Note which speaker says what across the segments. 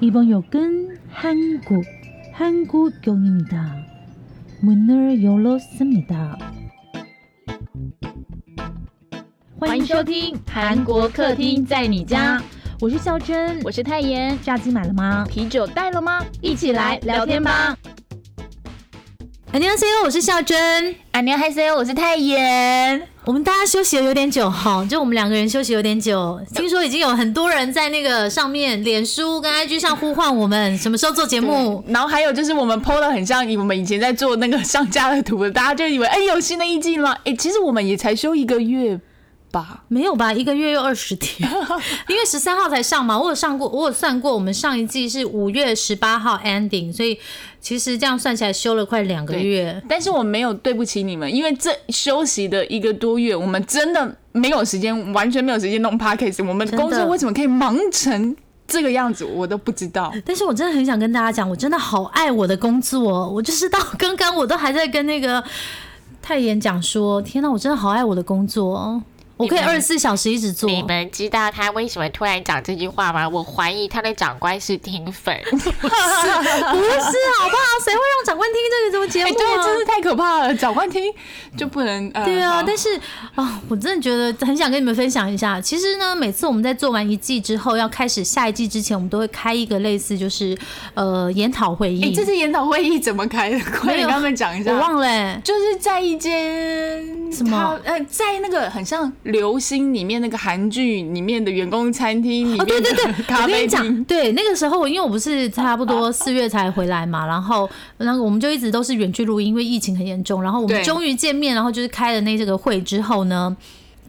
Speaker 1: 이번 역은 한국, 한국역입니다. 문을 열었습니다.
Speaker 2: 欢迎收听韩国客厅在你家，
Speaker 1: 我是孝珍，
Speaker 2: 我是泰妍。
Speaker 1: 炸鸡买了吗？
Speaker 2: 啤酒带了吗？一起来聊天吧。
Speaker 3: 안녕하세요，我是孝珍。
Speaker 2: 안녕하세요，我是泰妍。
Speaker 3: 我们大家休息的有点久哈，就我们两个人休息有点久。听说已经有很多人在那个上面，脸书跟 IG 上呼唤我们什么时候做节目。
Speaker 2: 然后还有就是我们 PO 的很像我们以前在做那个上架的图，大家就以为哎有新的意境了？哎，其实我们也才休一个月吧。
Speaker 3: 没有吧？一个月又二十天，因为十三号才上嘛。我有上过，我有算过，我们上一季是五月十八号 ending，所以其实这样算起来休了快两个月。
Speaker 2: 但是我没有对不起你们，因为这休息的一个多月，我们真的没有时间，完全没有时间弄 podcast。我们工作为什么可以忙成这个样子，我都不知道。
Speaker 3: 但是我真的很想跟大家讲，我真的好爱我的工作，我就是到刚刚我都还在跟那个泰妍讲说，天哪，我真的好爱我的工作，我可以二十四小时一直做。
Speaker 4: 你们知道他为什么突然讲这句话吗？我怀疑他的长官是听粉。
Speaker 3: 不是好不好？谁会让长官听这个什么节
Speaker 2: 哎、
Speaker 3: 目
Speaker 2: 对，
Speaker 3: 啊？
Speaker 2: 真是太可怕了，长官听就不能。呃、
Speaker 3: 对啊，但是啊、我真的觉得很想跟你们分享一下。其实呢，每次我们在做完一季之后，要开始下一季之前，我们都会开一个类似就是呃研讨会议。
Speaker 2: 哎、这次研讨会议怎么开的？快点跟他们讲一下。
Speaker 3: 我忘了、欸，
Speaker 2: 就是在一间
Speaker 3: 什么
Speaker 2: 呃，在那个很像流星里面那个韩剧里面的员工餐厅里
Speaker 3: 哦，对
Speaker 2: 面的
Speaker 3: 对对，
Speaker 2: 咖
Speaker 3: 我跟你讲，
Speaker 2: 啡厅。
Speaker 3: 对那个时候，因为我不是差不多四月才回来嘛，然后那个我们就一直都是远距录音，因为疫情很严重。然后我们终于见面，然后就是开了那这个会之后呢，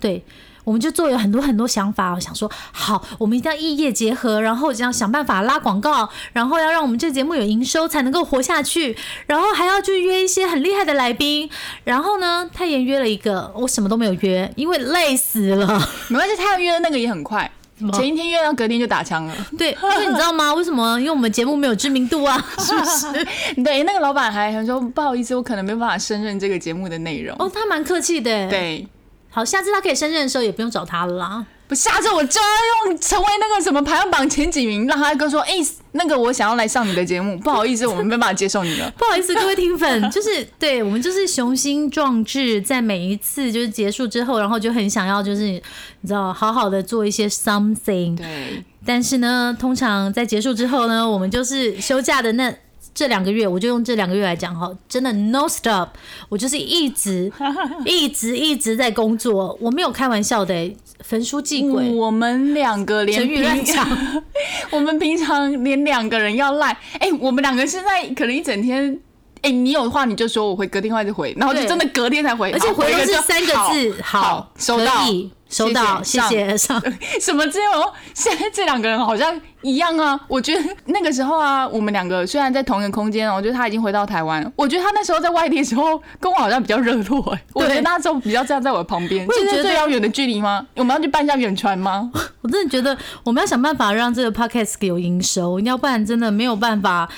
Speaker 3: 对。我们就做有很多很多想法，我想说好，我们一定要异业结合，然后这样想办法拉广告，然后要让我们这个节目有营收才能够活下去，然后还要去约一些很厉害的来宾。然后呢，太妍约了一个，我什么都没有约，因为累死了。
Speaker 2: 没关系，他要约的那个也很快，
Speaker 3: 么
Speaker 2: 前一天约到隔天就打枪了。
Speaker 3: 对，因为你知道吗？为什么？因为我们节目没有知名度啊，是不是？
Speaker 2: 对，那个老板还很说不好意思，我可能没有办法胜任这个节目的内容。
Speaker 3: 哦，他蛮客气的。，
Speaker 2: 对，
Speaker 3: 好，下次他可以胜任的时候也不用找他了啦。
Speaker 2: 不，下次我就要用成为那个什么排行榜前几名，让他哥说，哎、那个我想要来上你的节目，不好意思，我们没办法接受你了。
Speaker 3: 不好意思，各位听粉，就是对我们就是雄心壮志，在每一次就是结束之后，然后就很想要就是你知道好好的做一些 something。
Speaker 2: 对，
Speaker 3: 但是呢，通常在结束之后呢，我们就是休假的那这两个月，我就用这两个月来讲哈，真的 no stop，我就是一直 一直一直在工作，我没有开玩笑的、欸，焚书济贵。
Speaker 2: 我们两个连
Speaker 3: 成语乱
Speaker 2: 平
Speaker 3: 讲，
Speaker 2: 我们平常连两个人要赖，哎、我们两个现在可能一整天。哎、你有话你就说，我回隔天话就回，然后就真的隔天才回，
Speaker 3: 而且回都是三个字，
Speaker 2: 好，
Speaker 3: 好，
Speaker 2: 收到
Speaker 3: 可，以收到，谢谢上。
Speaker 2: 什么之后 现在这两个人好像一样啊？我觉得那个时候啊，我们两个虽然在同一个空间哦，我觉得他已经回到台湾，我觉得他那时候在外地的时候跟我好像比较热络哎、我觉得那时候比较站在我的旁边。现在
Speaker 3: 我也觉得
Speaker 2: 最遥远的距离吗？我们要去办一下远传吗？
Speaker 3: 我真的觉得我们要想办法让这个 podcast 有营收，要不然真的没有办法。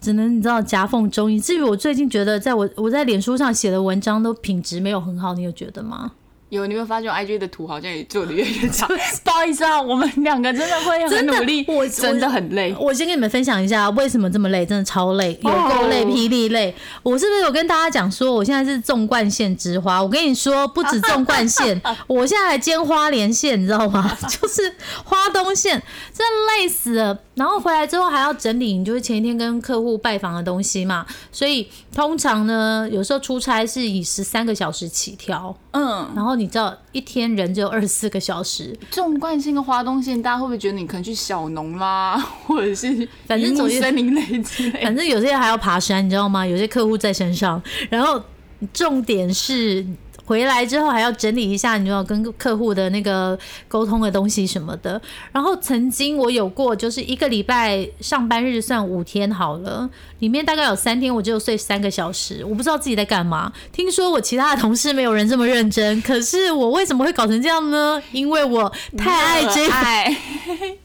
Speaker 3: 只能你知道夹缝中以至于我最近觉得，在我我在脸书上写的文章都品质没有很好，你有觉得吗？
Speaker 2: 有，你有发现我 IG 的图好像也做的越来越差？不好意思啊，我们两个真的会很努力，
Speaker 3: 我
Speaker 2: 真的很累。
Speaker 3: 我先跟你们分享一下为什么这么累，真的超累，有够累，
Speaker 2: 哦
Speaker 3: 霹雳累。我是不是有跟大家讲说，我现在是纵贯线之花？我跟你说，不止纵贯线，我现在还兼花莲线，你知道吗？就是花东线，真的累死了。然后回来之后还要整理，你就是前一天跟客户拜访的东西嘛，所以通常呢，有时候出差是以十三个小时起跳，
Speaker 2: 嗯，
Speaker 3: 然后你知道一天人只有二十四个小时，
Speaker 2: 纵贯性跟花东线，大家会不会觉得你可能去小农啦，或者是
Speaker 3: 反正总之
Speaker 2: 森林类之类？
Speaker 3: 反正有些人还要爬山，你知道吗？有些客户在山上，然后重点是回来之后还要整理一下，你知道跟客户的那个沟通的东西什么的。然后曾经我有过，就是一个礼拜上班日算五天好了，里面大概有三天我只有睡三个小时，我不知道自己在干嘛。听说我其他的同事没有人这么认真，可是我为什么会搞成这样呢？因为我太爱这
Speaker 2: 爱。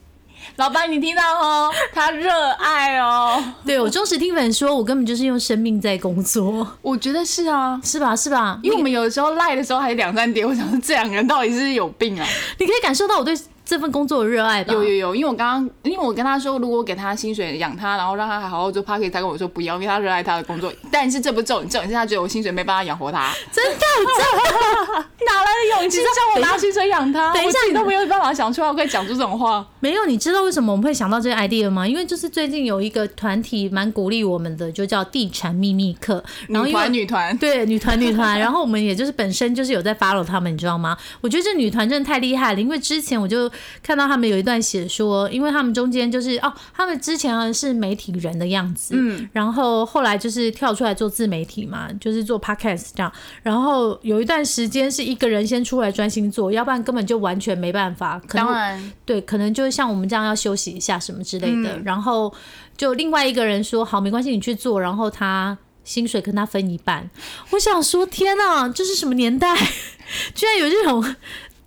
Speaker 2: 老板，你听到哦？他热爱哦。
Speaker 3: 对我忠实听粉说，我根本就是用生命在工作，
Speaker 2: 我觉得是啊，
Speaker 3: 是吧？是吧？
Speaker 2: 因为我们有的时候赖的时候还两三点，我想说这两个人到底是有病啊？
Speaker 3: 你可以感受到我对这份工作的热爱吧？
Speaker 2: 有有有，因为我刚刚，因为我跟他说，如果我给他薪水养他，然后让他好好做 p a r k 他跟我说不要，因为他热爱他的工作。但是这不重点，重点是他觉得我薪水没办法养活他，
Speaker 3: 真的真的
Speaker 2: 哪来的勇气叫我拿薪水养他？
Speaker 3: 等一下
Speaker 2: 我自己都没有办法想出来，我可以讲出这种话。
Speaker 3: 没有，你知道为什么我们会想到这个 idea 吗？因为就是最近有一个团体蛮鼓励我们的，就叫地产秘密课，然后
Speaker 2: 女
Speaker 3: 因为
Speaker 2: 团女团，
Speaker 3: 对，女团女团，然后我们也就是本身就是有在 follow 他们，你知道吗？我觉得这女团真的太厉害了，因为之前我就看到他们有一段写说，因为他们中间就是哦，他们之前好像是媒体人的样子，
Speaker 2: 嗯，
Speaker 3: 然后后来就是跳出来做自媒体嘛，就是做 podcast 这样，然后有一段时间是一个人先出来专心做，要不然根本就完全没办法，可能
Speaker 2: 当然
Speaker 3: 对，可能就是像我们这样要休息一下什么之类的。
Speaker 2: 嗯
Speaker 3: 然后就另外一个人说好，没关系，你去做，然后他薪水跟他分一半。我想说，天哪，这是什么年代？居然有这种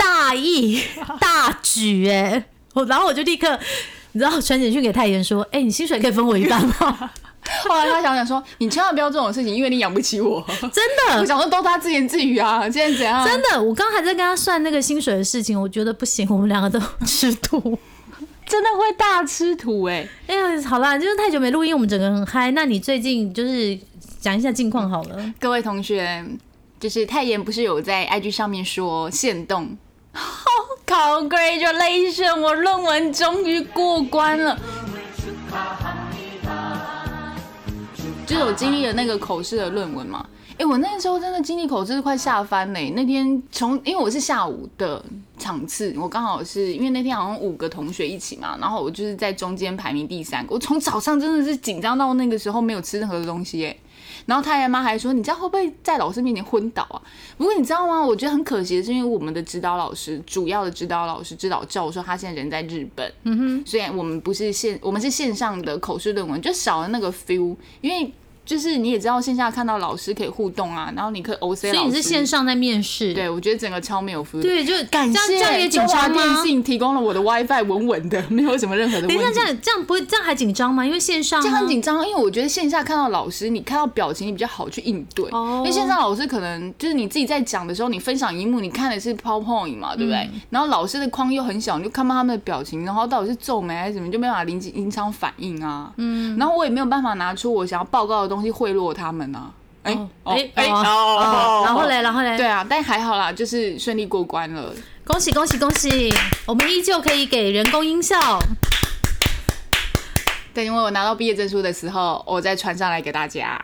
Speaker 3: 大义 大举哎、我然后我就立刻。你知道传简讯给太妍说：“哎、你薪水可以分我一半吗
Speaker 2: 后来他想想说，你千万不要这种事情，因为你养不起我。？”
Speaker 3: 真的
Speaker 2: 我，想说都他自言自语啊，现在怎样？
Speaker 3: 真的，我刚刚还在跟他算那个薪水的事情，我觉得不行，我们两个都吃土。
Speaker 2: 真的会大吃土哎、
Speaker 3: 哎呀，好啦，就是太久没录音，我们整个人很嗨。那你最近就是讲一下近况好了。
Speaker 2: 各位同学，就是泰妍不是有在 IG 上面说限动 Congratulation，我论文终于过关了。就是我经历了那个口试的论文嘛，哎、我那个时候真的经历口试是快吓翻嘞、那天从因为我是下午的场次，我刚好是因为那天好像五个同学一起嘛，然后我就是在中间排名第三个，我从早上真的是紧张到那个时候没有吃任何的东西耶、然后他爷妈还说：“你这样会不会在老师面前昏倒啊？”不过你知道吗？我觉得很可惜的是，因为我们的指导老师，主要的指导老师、指导教授，他现在人在日本。嗯哼，虽然我们不是线，我们是线上的口试论文，就少了那个 feel，因为。就是你也知道，线下看到老师可以互动啊，然后你可以 OC 老师。
Speaker 3: 所以你是线上在面试，
Speaker 2: 对，我觉得整个超没有 feel。，
Speaker 3: 对，就
Speaker 2: 感
Speaker 3: 这样这样
Speaker 2: 谢
Speaker 3: 也紧
Speaker 2: 中华
Speaker 3: 张吗？
Speaker 2: 电信提供了我的 WiFi 稳稳的，没有什么任何的问题。
Speaker 3: 等一下，这样这样不会这样还紧张吗？因为线上
Speaker 2: 这样
Speaker 3: 啊
Speaker 2: 很紧张，因为我觉得线下看到老师，你看到表情，你比较好去应对。
Speaker 3: 哦
Speaker 2: 因为线上老师可能就是你自己在讲的时候，你分享荧幕，你看的是 PowerPoint 嘛，对不对？
Speaker 3: 嗯
Speaker 2: 然后老师的框又很小，你就看不到他们的表情，然后到底是皱眉还是什么，就没办法临临场反应啊。嗯。然后我也没有办法拿出我想要报告的东西贿赂他们啊。哎
Speaker 3: 哎
Speaker 2: 哎
Speaker 3: 然后嘞，然后嘞，
Speaker 2: 对啊，但还好啦，就是顺利过关了。
Speaker 3: 恭喜恭喜恭喜！我们依旧可以给人工音效。
Speaker 2: 对因为我拿到毕业证书的时候，我再传上来给大家。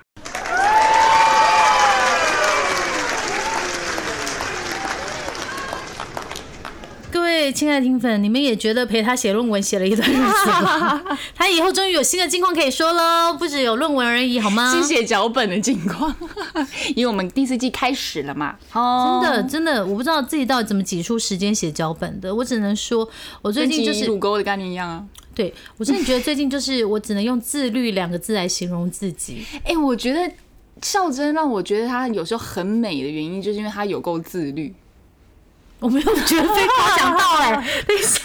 Speaker 3: 位亲爱的听粉，你们也觉得陪他写论文写了一段日子吗？他以后终于有新的近况可以说喽，不只有论文而已，好吗？
Speaker 2: 是写脚本的近况，因为我们第四季开始了嘛。哦
Speaker 3: 真的真的，我不知道自己到底怎么挤出时间写脚本的。我只能说，我最近就是
Speaker 2: 挤乳沟的概念一样啊。
Speaker 3: 对我真的觉得最近就是我只能用自律两个字来形容自己。
Speaker 2: 哎、我觉得孝真让我觉得她有时候很美的原因，就是因为她有够自律。
Speaker 3: 我没有觉得被夸奖到哎、等一下，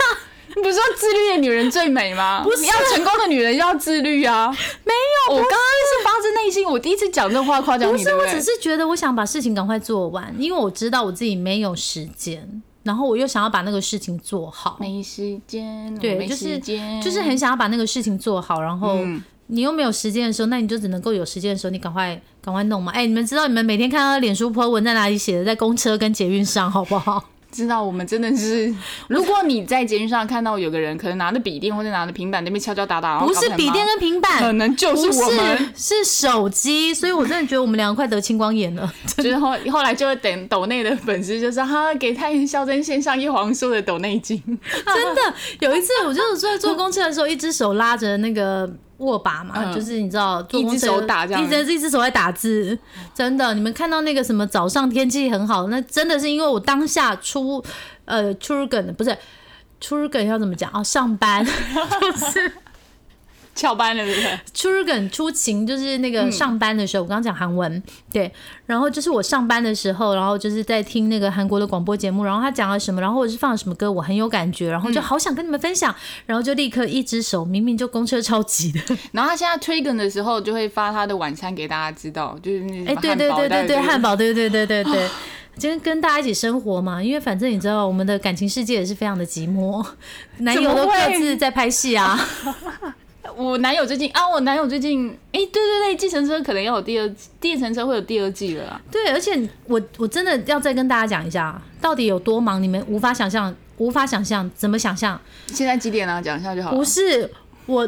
Speaker 2: 你不是说自律的女人最美吗？
Speaker 3: 不是
Speaker 2: 要成功的女人要自律啊！
Speaker 3: 没有，
Speaker 2: 我刚刚是发自内心，我第一次讲这话夸奖你，
Speaker 3: 不是？我只是觉得我想把事情赶快做完，因为我知道我自己没有时间，然后我又想要把那个事情做好。
Speaker 2: 没时间，
Speaker 3: 对，
Speaker 2: 没
Speaker 3: 就是
Speaker 2: 时间，
Speaker 3: 就是很想要把那个事情做好，然后
Speaker 2: 嗯
Speaker 3: 你又没有时间的时候，那你就只能够有时间的时候，你赶快赶快弄嘛。哎、你们知道你们每天看到脸书 po 文在哪里写的，在公车跟捷运上，好不好？
Speaker 2: 知道我们真的是，如果你在节目上看到有个人可能拿着笔电或者拿着平板那边敲敲打打，
Speaker 3: 不是笔电跟平板，
Speaker 2: 可能就是
Speaker 3: 不
Speaker 2: 我们。
Speaker 3: 是是手机，所以我真的觉得我们两个快得青光眼了。
Speaker 2: 就是后后来就会等抖内的粉丝就说哈给太原孝真献上叶黄素的抖内金，
Speaker 3: 真的，有一次我就是在坐公车的时候，一只手拉着那个握把嘛，
Speaker 2: 嗯
Speaker 3: 就是你知道，
Speaker 2: 一只手打这样
Speaker 3: 一只一只手在打字。真的，你们看到那个什么早上天气很好，那真的是因为我当下出呃出梗不是出梗要怎么讲啊？上班 就是
Speaker 2: 翘班了对不对？
Speaker 3: 出梗出勤，就是那个上班的时候，我刚刚讲韩文，对，然后就是我上班的时候，然后就是在听那个韩国的广播节目，然后他讲了什么，然后或者是放了什么歌，我很有感觉，然后就好想跟你们分享，然后就立刻一只手，明明就公车超级的，
Speaker 2: 然后他现在推梗的时候就会发他的晚餐给大家知道，就是那
Speaker 3: 哎，对对对对对，汉
Speaker 2: 堡，
Speaker 3: 堡，对对对对对。今天跟大家一起生活嘛，因为反正你知道，我们的感情世界也是非常的寂寞，男友都各自在拍戏啊。
Speaker 2: 我男友最近啊，我男友最近，哎、对对对，计程车可能要有第二，计程车会有第二季了啊。
Speaker 3: 对，而且我我真的要再跟大家讲一下，到底有多忙，你们无法想象，无法想象，怎么想象？
Speaker 2: 现在几点了、讲一下就好了。
Speaker 3: 不是我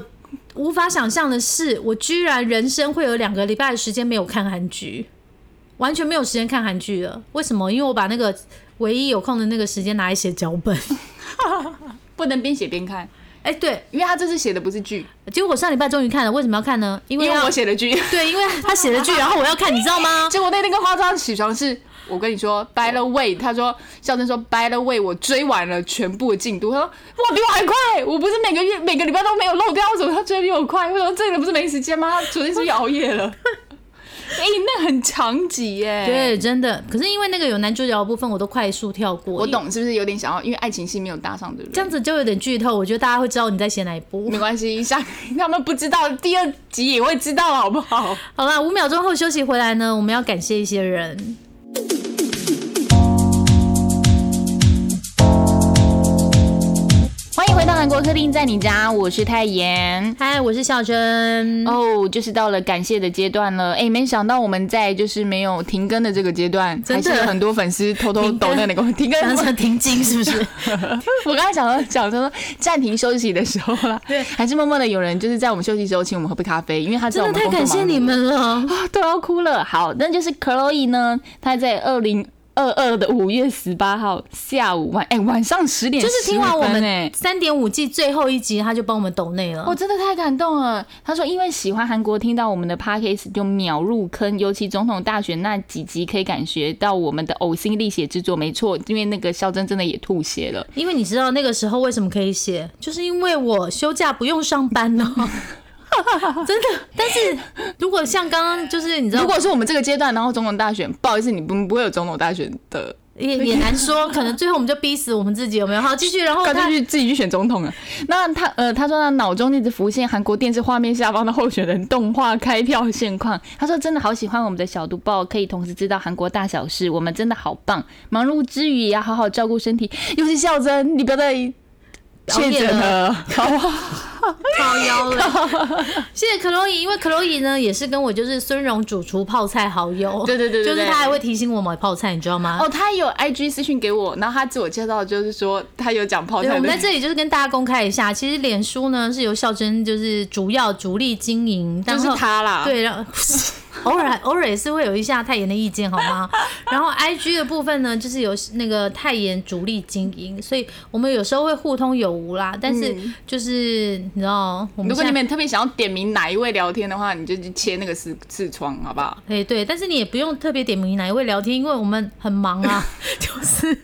Speaker 3: 无法想象的是，我居然人生会有两个礼拜的时间没有看韩剧，完全没有时间看韩剧了。为什么？因为我把那个唯一有空的那个时间拿来写脚本。
Speaker 2: 不能边写边看，
Speaker 3: 哎、对，
Speaker 2: 因为他这次写的不是剧，
Speaker 3: 结果我上礼拜终于看了，为什么要看呢？因为
Speaker 2: 因为我写的剧。
Speaker 3: 对，因为他写的剧，然后我要看，你知道吗？
Speaker 2: 结果那天跟花妆起床是，我跟你说，by the way，他说孝珍说 by the way，我追完了全部的进度。他说哇，比我还快，我不是每个月每个礼拜都没有漏掉，怎么他追得比我快？我说这个人不是没时间吗？他昨天是不是熬夜了？哎、那很长集耶。
Speaker 3: 对，真的。可是因为那个有男主角的部分，我都快速跳过。
Speaker 2: 我懂，是不是有点想要？因为爱情戏没有搭上，对不对？
Speaker 3: 这样子就有点剧透，我觉得大家会知道你在写哪一部
Speaker 2: 没。关系，下 他们不知道，第二集也会知道，好不好？
Speaker 3: 好了，五秒钟后休息回来呢，我们要感谢一些人。
Speaker 2: 回到韩国客厅，在你家，我是泰妍。
Speaker 3: 嗨，我是孝珍。
Speaker 2: 哦，就是到了感谢的阶段了。哎，没想到我们在就是没有停更的这个阶段，
Speaker 3: 真
Speaker 2: 还是有很多粉丝偷偷抖那个我 停更。
Speaker 3: 当成停经是不是？
Speaker 2: 我刚才讲到讲说暂停休息的时候啦，
Speaker 3: 对
Speaker 2: 还是默默的有人就是在我们休息的时候请我们喝杯咖啡，因为他知道我们
Speaker 3: 真的太感谢你们了。
Speaker 2: 啊，都要哭了。好，那就是 Chloe 呢，她在二零二二的五月十八号下午晚，哎、晚上十点，
Speaker 3: 就是听完我们
Speaker 2: 哎。
Speaker 3: 三点五季最后一集，他就帮我们抖内了。
Speaker 2: 我真的太感动了。他说，因为喜欢韩国，听到我们的 podcast 就秒入坑，尤其总统大选那几集，可以感觉到我们的呕心沥血之作。没错，因为那个肖真真的也吐血了。
Speaker 3: 因为你知道那个时候为什么可以写，就是因为我休假不用上班呢。真的，但是如果像刚刚就是你知道
Speaker 2: 如，果是我们这个阶段，然后总统大选，不好意思，你不不会有总统大选的，
Speaker 3: 也也难说，可能最后我们就逼死我们自己，有没有？好，继续，然后他
Speaker 2: 脆去自己去选总统了。那他呃，他说他脑中一直浮现韩国电视画面下方的候选人动画开票现况。他说真的好喜欢我们的小读报，可以同时知道韩国大小事，我们真的好棒。忙碌之余也要好好照顾身体。尤其孝珍，你不要再确诊了，好
Speaker 3: 腰了。谢谢克洛伊，因为克洛伊呢也是跟我就是孙荣主厨泡菜好友，
Speaker 2: 对对对
Speaker 3: 就是他还会提醒我买泡菜，你知道吗？
Speaker 2: 哦，他有 IG 私讯给我，然后他自我介绍就是说他有讲泡，菜。
Speaker 3: 我们在这里就是跟大家公开一下，其实脸书呢是由孝珍就是主要主力经营，
Speaker 2: 就是他啦，
Speaker 3: 对，然后 偶尔偶尔也是会有一下泰妍的意见，好吗？然后 I G 的部分呢，就是有那个泰妍主力经营，所以我们有时候会互通有无啦。但是就是、你知道，我们
Speaker 2: 如果你们特别想要点名哪一位聊天的话，你就去切那个视视窗，好不好？
Speaker 3: 哎对，但是你也不用特别点名哪一位聊天，因为我们很忙啊，就是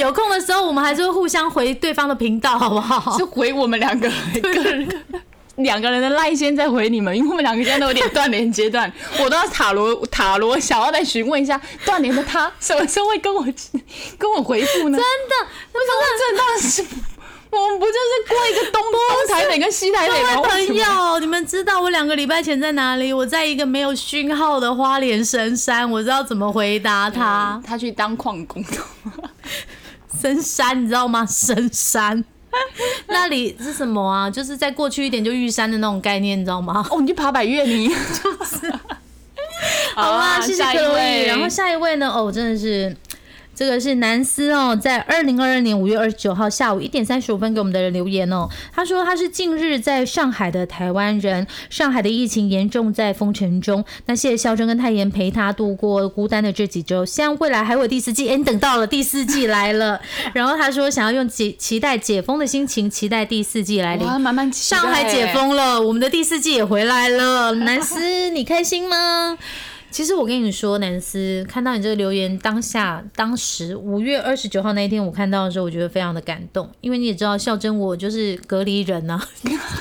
Speaker 3: 有空的时候我们还是会互相回对方的频道，好不好？
Speaker 2: 是回我们两个个人。两个人的赖先在回你们，因为我们两个现在都有点断联阶段，我都要塔罗塔罗，想要再询问一下断联的他什么时候会跟我跟我回复呢？真的，为什么这当然是我们不就是过一个东东台北跟西台北吗？
Speaker 3: 朋友，你们知道我两个礼拜前在哪里？我在一个没有讯号的花莲深山，我知道怎么回答他。
Speaker 2: 他去当矿工，
Speaker 3: 深山，你知道吗？深山。那里是什么啊？就是再过去一点就玉山的那种概念，你知道吗？
Speaker 2: 哦，你去爬百越你 就是。
Speaker 3: 好啊，谢谢各位。
Speaker 2: 位，
Speaker 3: 然后下一位呢？哦，真的是。这个是南斯哦，在二零二二年五月二十九号下午一点三十五分给我们的人留言哦。他说他是近日在上海的台湾人，上海的疫情严重，在封城中。那谢谢肖珍跟泰妍陪他度过孤单的这几周，希望未来还会有第四季。哎，你等到了第四季来了。然后他说想要用解期待解封的心情，期待第四季来临。
Speaker 2: 哇，慢慢期待
Speaker 3: 上海解封了，我们的第四季也回来了。南斯，你开心吗？其实我跟你说，南斯，看到你这个留言，当下当时五月二十九号那一天，我看到的时候，我觉得非常的感动，因为你也知道，孝珍我就是隔离人呐、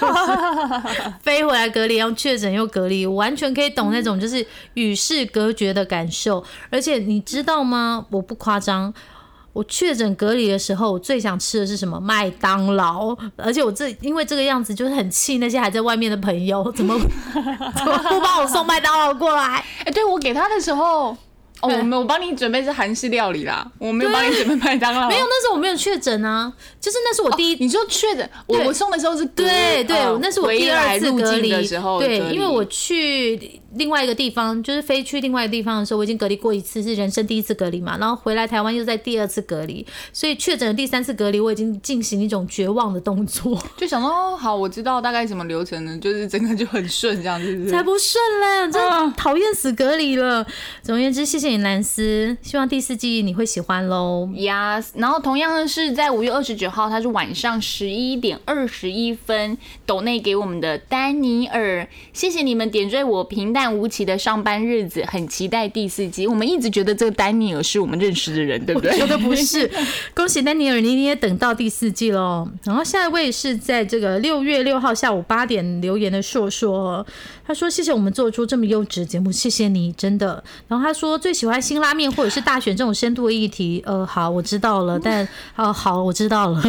Speaker 3: 啊，飞回来隔离，然后确诊又隔离，完全可以懂那种就是与世隔绝的感受。而且你知道吗？我不夸张，我确诊隔离的时候，我最想吃的是什么？麦当劳。而且我这因为这个样子，就是很气那些还在外面的朋友，怎么 怎么不帮我送麦当劳过来？
Speaker 2: 哎、对我给他的时候，哦，我们我帮你准备是韩式料理啦，我没有帮你准备麦当劳。
Speaker 3: 没有，那时候我没有确诊啊，就是那是我第一。
Speaker 2: 你说确诊，我我送的时候是隔
Speaker 3: 对对
Speaker 2: 呃，
Speaker 3: 那是我第二次隔离
Speaker 2: 的时候，
Speaker 3: 对，因为我去另外一个地方，就是飞去另外一个地方的时候，我已经隔离过一次，是人生第一次隔离嘛，然后回来台湾又在第二次隔离，所以确诊的第三次隔离，我已经进行一种绝望的动作，
Speaker 2: 就想说哦，好，我知道大概什么流程呢，就是整个就很顺这样子，
Speaker 3: 才不顺嘞，真的
Speaker 2: 啊
Speaker 3: 讨厌死隔离了。总而言之，谢谢你兰斯，希望第四季你会喜欢喽。
Speaker 2: Yes，然后同样的是在五月二十九号，它是晚上十一点二十一分，抖内给我们的丹尼尔，谢谢你们点缀我平无奇的上班日子，很期待第四季。我们一直觉得这个丹尼尔是我们认识的人，对不对？
Speaker 3: 我觉得不是，恭喜丹尼尔，你也等到第四季喽。然后下一位是在这个六月六号下午八点留言的硕硕，他说：“谢谢我们做出这么优质的节目，谢谢你，真的。”然后他说最喜欢新拉面或者是大选这种深度的议题。呃，好，我知道了，但呃，好，我知道了。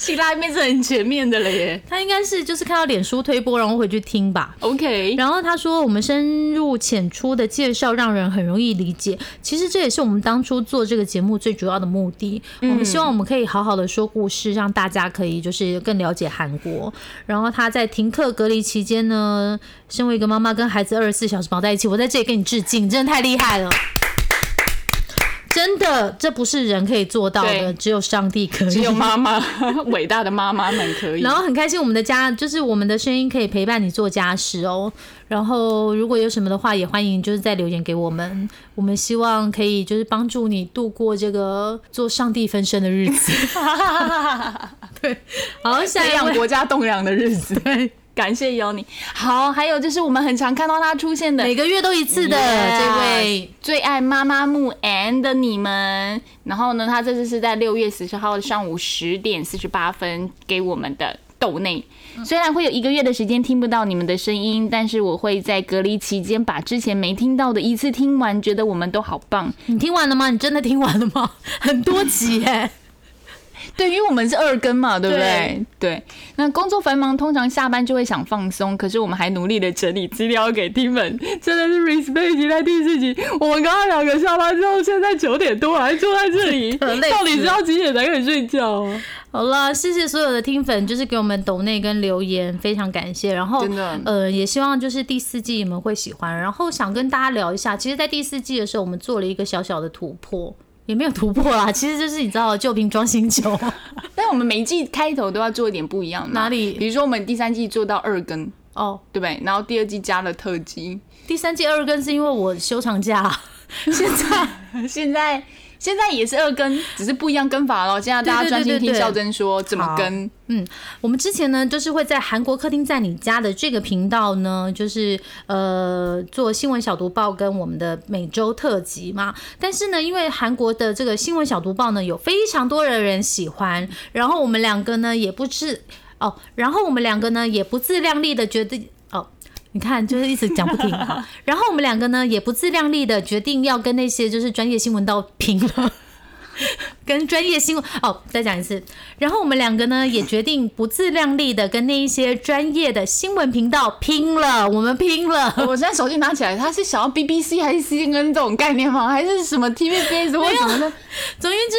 Speaker 2: 希拉面是很全面的了耶。
Speaker 3: 他应该是就是看到脸书推播，然后回去听吧。
Speaker 2: OK，
Speaker 3: 然后他说，我们深入浅出的介绍让人很容易理解。其实这也是我们当初做这个节目最主要的目的。我们希望我们可以好好的说故事，让大家可以就是更了解韩国。然后他在停课隔离期间呢，身为一个妈妈，跟孩子二十四小时绑在一起，我在这里跟你致敬，真的太厉害了。真的，这不是人可以做到的，只有上帝可以。
Speaker 2: 只有妈妈，伟大的妈妈们可以。
Speaker 3: 然后很开心，我们的家就是我们的声音可以陪伴你做家事哦。然后如果有什么的话，也欢迎就是再留言给我们。我们希望可以就是帮助你度过这个做上帝分身的日子。对，好，下
Speaker 2: 培养
Speaker 3: 一位
Speaker 2: 国家栋梁的日子。对，感谢有你。好，还有就是我们很常看到他出现的
Speaker 3: 每个月都一次的这位，
Speaker 2: 最爱妈妈木 and 你们。然后呢，他这次是在六月十四号的上午十点四十八分给我们的豆内。虽然会有一个月的时间听不到你们的声音，但是我会在隔离期间把之前没听到的一次听完，觉得我们都好棒。
Speaker 3: 你听完了吗？你真的听完了吗？很多集耶。
Speaker 2: 对，因为我们是二更嘛，对不对？对。那工作繁忙，通常下班就会想放松，可是我们还努力的整理资料给听们，真的是 respect 期待第四集。我们刚刚两个下班之后，现在九点多还坐在这里，到底是要几点才可以睡觉啊？
Speaker 3: 好了，谢谢所有的听粉，就是给我们抖内跟留言，非常感谢。然后
Speaker 2: 真的
Speaker 3: 呃，也希望就是第四季你们会喜欢。然后想跟大家聊一下，其实，在第四季的时候，我们做了一个小小的突破，也没有突破啦，其实就是你知道旧瓶装新酒。
Speaker 2: 但我们每一季开头都要做一点不一样的，
Speaker 3: 哪里？
Speaker 2: 比如说我们第三季做到二更，
Speaker 3: 哦，
Speaker 2: 对不对？然后第二季加了特辑，
Speaker 3: 第三季二更是因为我休长假，现在
Speaker 2: 现在现在也是二更，只是不一样跟法喽。现在大家专心听孝珍说怎么跟。嗯。
Speaker 3: 我们之前呢，就是会在韩国客厅在你家的这个频道呢，就是呃做新闻小读报跟我们的每周特辑嘛。但是呢，因为韩国的这个新闻小读报呢，有非常多的人喜欢，然后我们两个呢也不是哦，然后我们两个呢也不自量力的觉得哦。你看，就是一直讲不停 哈。然后我们两个呢，也不自量力的决定要跟那些就是专业新闻道拼了。跟专业新闻哦，再讲一次。然后我们两个呢，也决定不自量力的跟那一些专业的新闻频道拼了，我们拼了。
Speaker 2: 我现在手机拿起来，他是想要 BBC 还是 CNN 这种概念吗？还是什么 TVBS 或什么的？
Speaker 3: 总而言之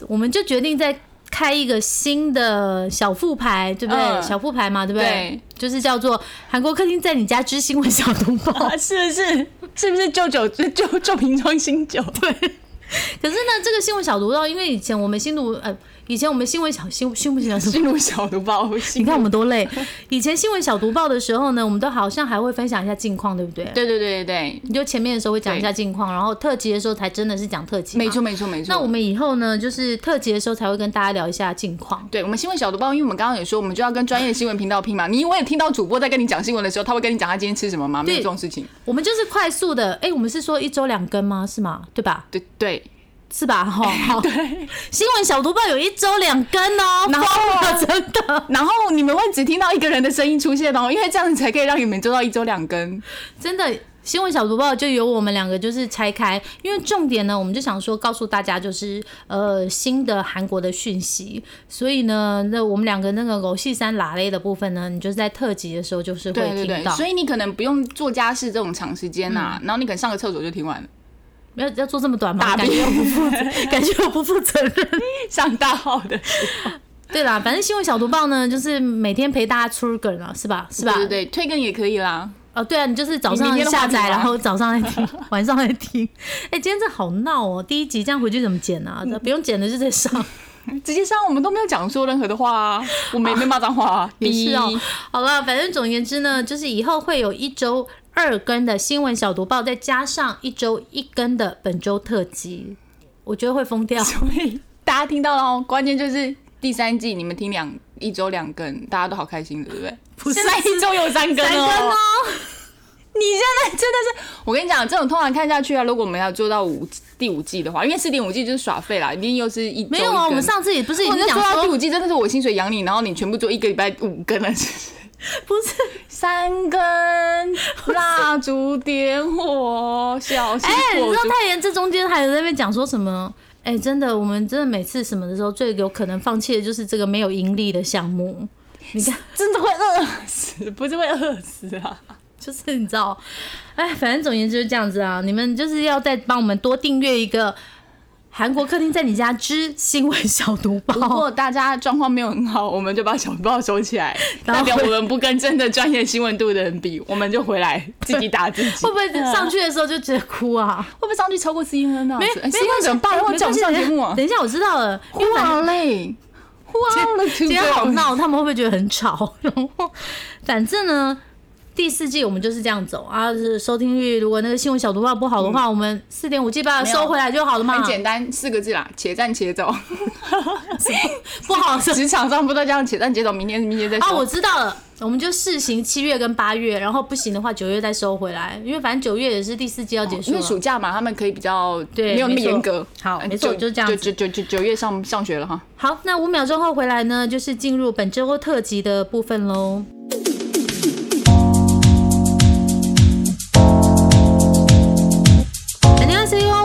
Speaker 3: 呢，我们就决定再开一个新的小副牌，对不对？
Speaker 2: 嗯
Speaker 3: 小副牌嘛，对不对？
Speaker 2: 对
Speaker 3: 就是叫做韩国客厅在你家之新闻小读报。
Speaker 2: 啊，是不是？是不是旧酒旧旧瓶装新酒？对，
Speaker 3: 可是呢，这个新闻小读报，因为以前我们新读呃，以前我们新闻小新新闻小读
Speaker 2: 进入 小读报。
Speaker 3: 你看我们多累。以前新闻小读报的时候呢，我们都好像还会分享一下近况，对不对？
Speaker 2: 对对对对对，
Speaker 3: 你就前面的时候会讲一下近况，然后特辑的时候才真的是讲特辑。
Speaker 2: 没错。没错没错。
Speaker 3: 那我们以后呢，就是特辑的时候才会跟大家聊一下近况。
Speaker 2: 对我们新闻小读报，因为我们刚刚也说，我们就要跟专业新闻频道拼嘛。你我也听到主播在跟你讲新闻的时候，他会跟你讲他今天吃什么吗？没有
Speaker 3: 对
Speaker 2: 这种事情。
Speaker 3: 我们就是快速的，哎、我们是说一周两更吗？是吗？对吧？
Speaker 2: 对对，
Speaker 3: 是吧？哈，好。对，新闻小读报有一周两更哦，
Speaker 2: 然后
Speaker 3: 真的，
Speaker 2: 然后你们会只听到一个人的声音出现哦，因为这样子才可以让你们做到一周两更。
Speaker 3: 真的。新闻小读报就由我们两个就是拆开，因为重点呢，我们就想说告诉大家就是呃新的韩国的讯息，所以呢，那我们两个那个狗戏山拉类的部分呢，你就是在特辑的时候就是会听到，
Speaker 2: 所以你可能不用做家事这种长时间呐、然后你可能上个厕所就听完了。
Speaker 3: 要要做这么短吗？感觉我不负 责，感觉我不负责任。
Speaker 2: 上大号的，
Speaker 3: 对啦，反正新闻小读报呢，就是每天陪大家出梗了，是吧？是吧？
Speaker 2: 对对对，推更也可以啦。
Speaker 3: 哦，对啊，你就是早上下载，然后早上来听，晚上来听。哎、今天这好闹哦！第一集这样回去怎么剪啊？
Speaker 2: 嗯
Speaker 3: 不用剪的就在上。
Speaker 2: 直接上我们都没有讲说任何的话啊，我们也没骂脏话啊。
Speaker 3: 也是哦。好了，反正总而言之呢，就是以后会有一周二更的新闻小读报，再加上一周一更的本周特辑，我觉得会疯掉。
Speaker 2: 所以大家听到了哦，关键就是第三季你们听两一周两更，大家都好开心的，对不对？
Speaker 3: 不是
Speaker 2: 现在一周有三更
Speaker 3: 三更
Speaker 2: 哦
Speaker 3: 哦。
Speaker 2: 你现在真的是，我跟你讲，这种通常看下去啊，如果我们要做到五第五季的话，因为四点五季就是耍废啦，一定又是一周
Speaker 3: 没有啊，我们上次也不是已经讲说，
Speaker 2: 做到第五季真的是我薪水养你，然后你全部做一个礼拜五更了，
Speaker 3: 不是？
Speaker 2: 三根蜡烛点火，小心
Speaker 3: 哎、你。知道太原这中间还有在那边讲说什么？哎、真的，我们真的每次什么的时候，最有可能放弃的就是这个没有盈利的项目。你看，
Speaker 2: 真的会饿死，不是会饿死啊！
Speaker 3: 就是你知道，哎，反正总而言之就是这样子啊。你们就是要再帮我们多订阅一个韩国客厅在你家之新闻小读
Speaker 2: 如
Speaker 3: 报。
Speaker 2: 果大家状况没有很好，我们就把小报收起来，
Speaker 3: 然后
Speaker 2: 代表我们不跟真的专业新闻度的人比，我们就回来自己打自己。
Speaker 3: 会不会上去的时候就直接哭啊？
Speaker 2: 会不会上去超过 CNN 啊？
Speaker 3: 没
Speaker 2: 哎
Speaker 3: 没
Speaker 2: CNN 怎么办？我上节目啊
Speaker 3: 等一下，我知道了，因为好累
Speaker 2: 哇
Speaker 3: 今天好闹，他们会不会觉得很吵？然后，反正呢，第四季我们就是这样走啊。是收听率如果那个新闻小读报不好的话，我们四点五季把它收回来就好了嘛
Speaker 2: 很。简单，四个字啦，且战且走。
Speaker 3: 不好是
Speaker 2: 职场上不都这样，且战且走，明天明天再
Speaker 3: 啊，我。知道了，我们就试行七月跟八月，然后不行的话九月再收回来，因为反正九月也是第四季要结束
Speaker 2: 因为。暑假嘛，他们可以比较
Speaker 3: 对
Speaker 2: 没有那么严格。
Speaker 3: 好，
Speaker 2: 呃
Speaker 3: 没错，就是这样子。
Speaker 2: 九九九九月上上学了哈。
Speaker 3: 好，那五秒钟后回来呢，就是进入本周特辑的部分喽。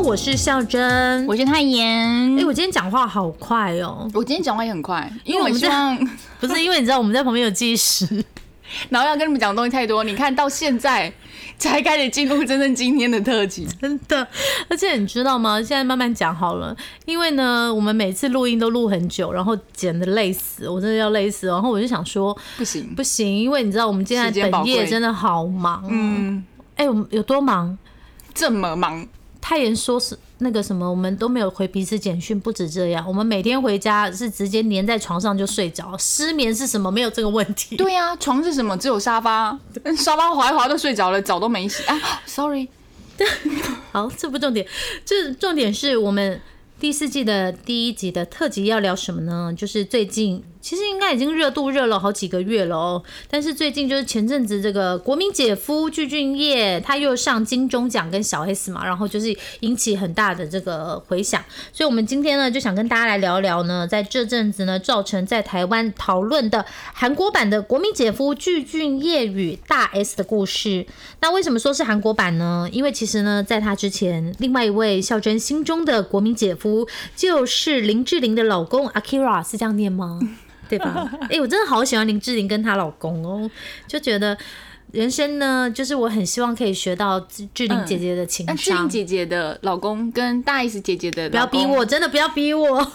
Speaker 3: 我是孝珍。
Speaker 2: 我是太妍
Speaker 3: 哎、我今天讲话好快哦，
Speaker 2: 我今天讲话也很快，因为我
Speaker 3: 们
Speaker 2: 这样，
Speaker 3: 不是因为你知道我们在旁边有计时，
Speaker 2: 然后要跟你们讲的东西太多，你看到现在才开始进入真正今天的特辑。
Speaker 3: 真的。而且你知道吗？现在慢慢讲好了，因为呢，我们每次录音都录很久，然后剪的累死，我真的要累死。然后我就想说，
Speaker 2: 不行，
Speaker 3: 不行，因为你知道我们现在本业真的好忙，
Speaker 2: 嗯，
Speaker 3: 哎、我们有多忙？
Speaker 2: 这么忙，
Speaker 3: 太妍说是那个什么，我们都没有回彼此简讯，不止这样，我们每天回家是直接粘在床上就睡着，失眠是什么？没有这个问题。
Speaker 2: 对呀、床是什么？只有沙发，沙发滑一滑都睡着了，澡都没洗 啊。Sorry，
Speaker 3: 好，这不重点，这重点是我们第四季的第一集的特辑要聊什么呢？就是最近其实应该已经热度热了好几个月了哦，但是最近就是前阵子这个国民姐夫具俊晔他又上金钟奖跟小 S 嘛，然后就是引起很大的这个回响，所以我们今天呢就想跟大家来聊聊呢，在这阵子呢造成在台湾讨论的韩国版的国民姐夫具俊晔与大 S 的故事。那为什么说是韩国版呢？因为其实呢，在他之前，另外一位孝珍心中的国民姐夫就是林志玲的老公 Akira，是这样念吗？对吧？哎、我真的好喜欢林志玲跟她老公哦，就觉得人生呢，就是我很希望可以学到志志玲姐姐的情
Speaker 2: 那志玲。姐姐的老公跟大 S 姐姐的，
Speaker 3: 不要逼我，，真的不要逼我，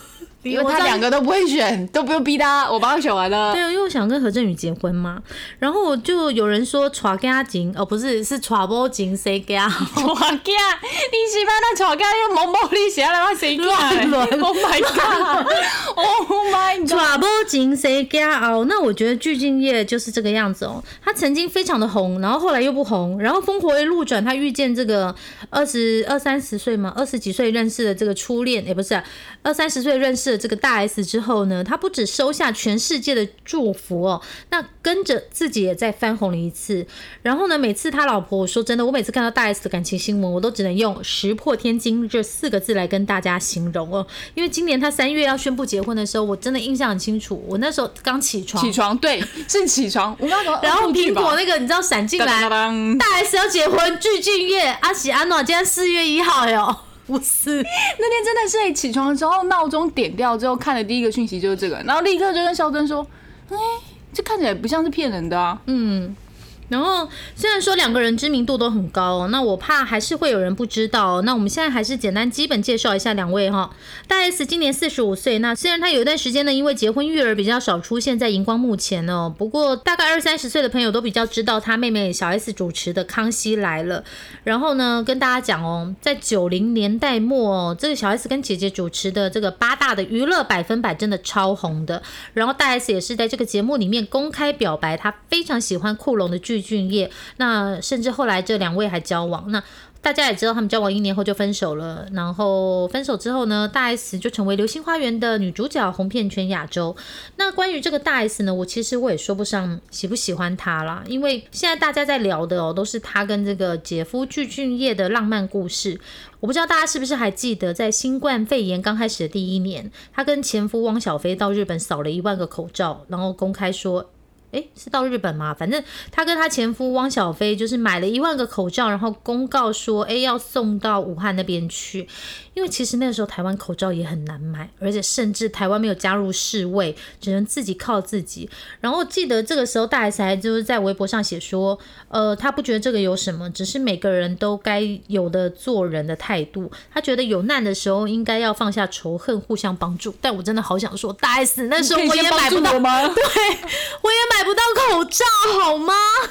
Speaker 2: 因为他两个都不会选，都不用逼他，我帮他选完了。
Speaker 3: 对，因为我想跟何振宇结婚嘛，然后就有人说娶给他紧，哦，不是，是娶波景谁给他好？
Speaker 2: 我囝，你是把那吵架要毛毛你写来我谁
Speaker 3: 乱 伦
Speaker 2: Oh my god！Oh my
Speaker 3: 娶
Speaker 2: god！
Speaker 3: 不紧谁家熬？那我觉得鞠婧祎就是这个样子哦。他曾经非常的红，然后后来又不红，然后峰回路转，他遇见这个二十二三十岁嘛，二十几岁认识的这个初恋，也不是啊二三十岁认识的这个大 S 之后呢，他不止收下全世界的祝福哦，那跟着自己也再翻红了一次。然后呢，每次他老婆，我说真的，我每次看到大 S 的感情新闻，我都只能用“石破天惊”这四个字来跟大家形容哦。因为今年他三月要宣布结婚的时候，我真的印象很清楚，我那时候刚起床，
Speaker 2: 起床，对，是起床。我刚刚
Speaker 3: 然后苹果
Speaker 2: 那
Speaker 3: 那个你知道闪进来，
Speaker 2: 当
Speaker 3: 大 S 要结婚，具俊晔、阿喜、阿诺，今天四月一号哟，不是。
Speaker 2: 那天真的是起床的时候，闹钟点掉之后看的第一个讯息就是这个，然后立刻就跟肖珍说：“哎、这看起来不像是骗人的啊。
Speaker 3: 嗯，然后虽然说两个人知名度都很高、那我怕还是会有人不知道。那我们现在还是简单基本介绍一下两位哈。大 S 今年四十五岁，那虽然她有一段时间呢，因为结婚育儿比较少出现在荧光幕前哦，不过大概二三十岁的朋友都比较知道她妹妹小 S 主持的《康熙来了》。然后呢，跟大家讲哦，在九零年代末哦，这个小 S 跟姐姐主持的这个八大的娱乐百分百真的超红的。然后大 S 也是在这个节目里面公开表白，她非常喜欢库龙的剧俊业。那甚至后来这两位还交往。那大家也知道，他们交往一年后就分手了。然后分手之后呢，大 S 就成为《流星花园》的女主角，红遍全亚洲。那关于这个大 S 呢，我其实我也说不上喜不喜欢她啦，因为现在大家在聊的哦，都是她跟这个姐夫具俊晔的浪漫故事。我不知道大家是不是还记得，在新冠肺炎刚开始的第一年，她跟前夫汪小菲到日本扫了一万个口罩，然后公开说。诶，是到日本吗？反正她跟她前夫汪小菲就是买了一万个口罩，然后公告说，诶，要送到武汉那边去。因为其实那个时候台湾口罩也很难买，而且甚至台湾没有加入世卫，只能自己靠自己。然后记得这个时候大 S 还就是在微博上写说，呃，他不觉得这个有什么，只是每个人都该有的做人的态度。他觉得有难的时候应该要放下仇恨，互相帮助。但我真的好想说，大 S 那时候我也买不到，对，我也买不到口罩，好吗？